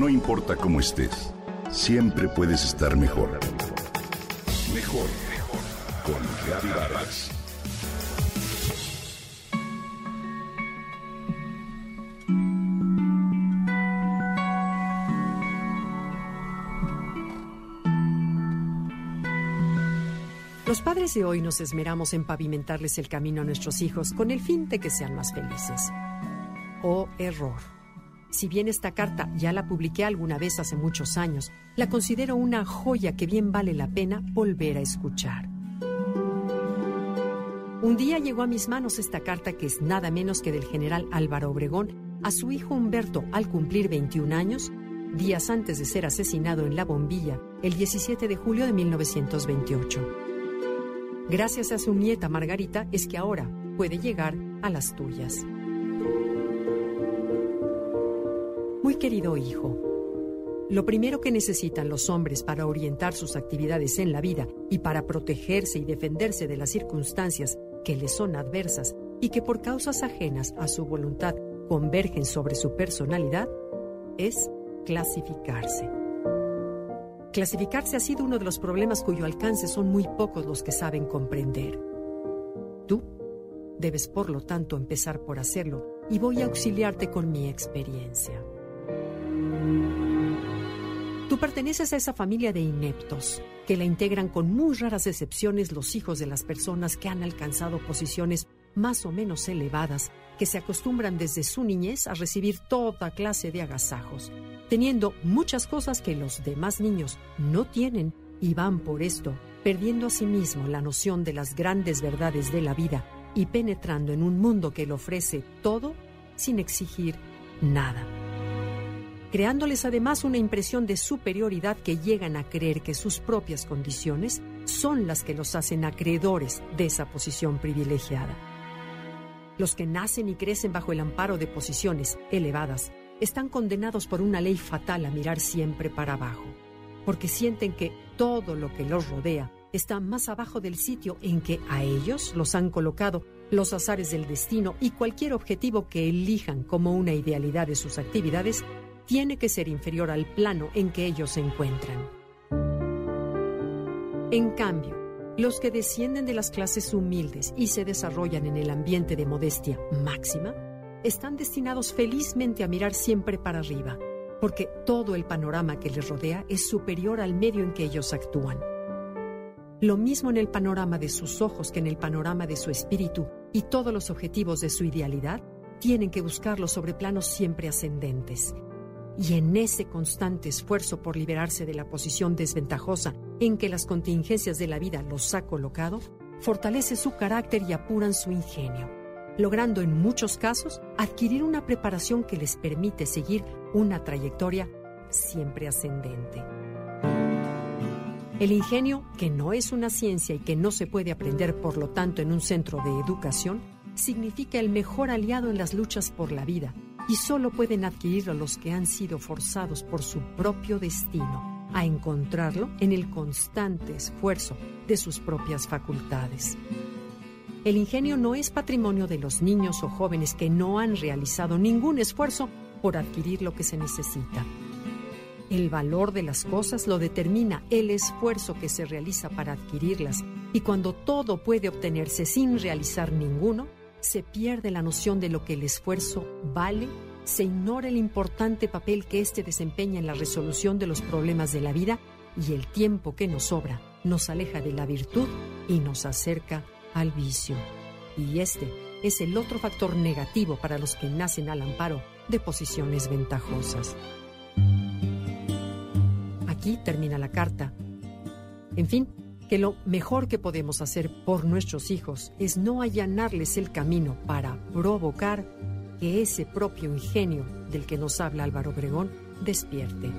No importa cómo estés, siempre puedes estar mejor. Mejor, mejor. Con Vargas. Los padres de hoy nos esmeramos en pavimentarles el camino a nuestros hijos con el fin de que sean más felices. Oh error. Si bien esta carta ya la publiqué alguna vez hace muchos años, la considero una joya que bien vale la pena volver a escuchar. Un día llegó a mis manos esta carta que es nada menos que del general Álvaro Obregón a su hijo Humberto al cumplir 21 años, días antes de ser asesinado en La Bombilla, el 17 de julio de 1928. Gracias a su nieta Margarita es que ahora puede llegar a las tuyas. Querido hijo, lo primero que necesitan los hombres para orientar sus actividades en la vida y para protegerse y defenderse de las circunstancias que les son adversas y que por causas ajenas a su voluntad convergen sobre su personalidad, es clasificarse. Clasificarse ha sido uno de los problemas cuyo alcance son muy pocos los que saben comprender. Tú debes, por lo tanto, empezar por hacerlo y voy a auxiliarte con mi experiencia. Tú perteneces a esa familia de ineptos, que la integran con muy raras excepciones los hijos de las personas que han alcanzado posiciones más o menos elevadas, que se acostumbran desde su niñez a recibir toda clase de agasajos, teniendo muchas cosas que los demás niños no tienen y van por esto, perdiendo a sí mismo la noción de las grandes verdades de la vida y penetrando en un mundo que le ofrece todo sin exigir nada creándoles además una impresión de superioridad que llegan a creer que sus propias condiciones son las que los hacen acreedores de esa posición privilegiada. Los que nacen y crecen bajo el amparo de posiciones elevadas están condenados por una ley fatal a mirar siempre para abajo, porque sienten que todo lo que los rodea está más abajo del sitio en que a ellos los han colocado los azares del destino y cualquier objetivo que elijan como una idealidad de sus actividades tiene que ser inferior al plano en que ellos se encuentran. En cambio, los que descienden de las clases humildes y se desarrollan en el ambiente de modestia máxima, están destinados felizmente a mirar siempre para arriba, porque todo el panorama que les rodea es superior al medio en que ellos actúan. Lo mismo en el panorama de sus ojos que en el panorama de su espíritu, y todos los objetivos de su idealidad tienen que buscarlos sobre planos siempre ascendentes, y en ese constante esfuerzo por liberarse de la posición desventajosa en que las contingencias de la vida los ha colocado, fortalece su carácter y apuran su ingenio, logrando en muchos casos adquirir una preparación que les permite seguir una trayectoria siempre ascendente. El ingenio, que no es una ciencia y que no se puede aprender por lo tanto en un centro de educación, significa el mejor aliado en las luchas por la vida y solo pueden adquirirlo los que han sido forzados por su propio destino a encontrarlo en el constante esfuerzo de sus propias facultades. El ingenio no es patrimonio de los niños o jóvenes que no han realizado ningún esfuerzo por adquirir lo que se necesita. El valor de las cosas lo determina el esfuerzo que se realiza para adquirirlas y cuando todo puede obtenerse sin realizar ninguno, se pierde la noción de lo que el esfuerzo vale, se ignora el importante papel que éste desempeña en la resolución de los problemas de la vida y el tiempo que nos sobra nos aleja de la virtud y nos acerca al vicio. Y este es el otro factor negativo para los que nacen al amparo de posiciones ventajosas. Aquí termina la carta. En fin, que lo mejor que podemos hacer por nuestros hijos es no allanarles el camino para provocar que ese propio ingenio del que nos habla Álvaro Obregón despierte.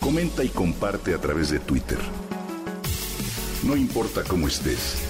Comenta y comparte a través de Twitter. No importa cómo estés